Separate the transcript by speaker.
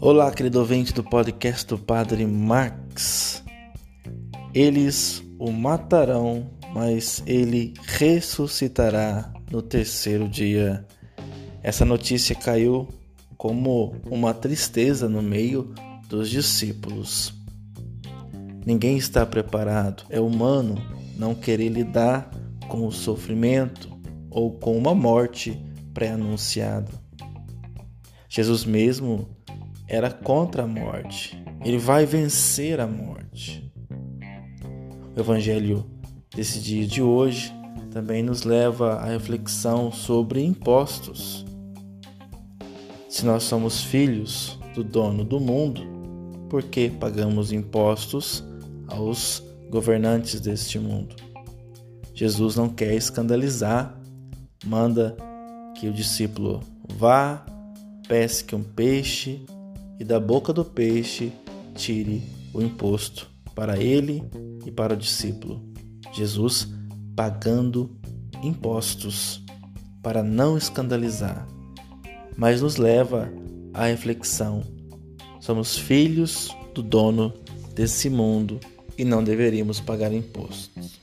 Speaker 1: Olá, querido ouvinte do podcast do Padre Max. Eles o matarão, mas ele ressuscitará no terceiro dia. Essa notícia caiu como uma tristeza no meio dos discípulos. Ninguém está preparado. É humano não querer lidar com o sofrimento ou com uma morte pré-anunciada. Jesus mesmo era contra a morte. Ele vai vencer a morte. O evangelho desse dia de hoje também nos leva à reflexão sobre impostos. Se nós somos filhos do dono do mundo, por que pagamos impostos aos governantes deste mundo? Jesus não quer escandalizar, manda que o discípulo vá, pesque um peixe e da boca do peixe tire o imposto para ele e para o discípulo. Jesus pagando impostos para não escandalizar, mas nos leva à reflexão. Somos filhos do dono desse mundo e não deveríamos pagar impostos.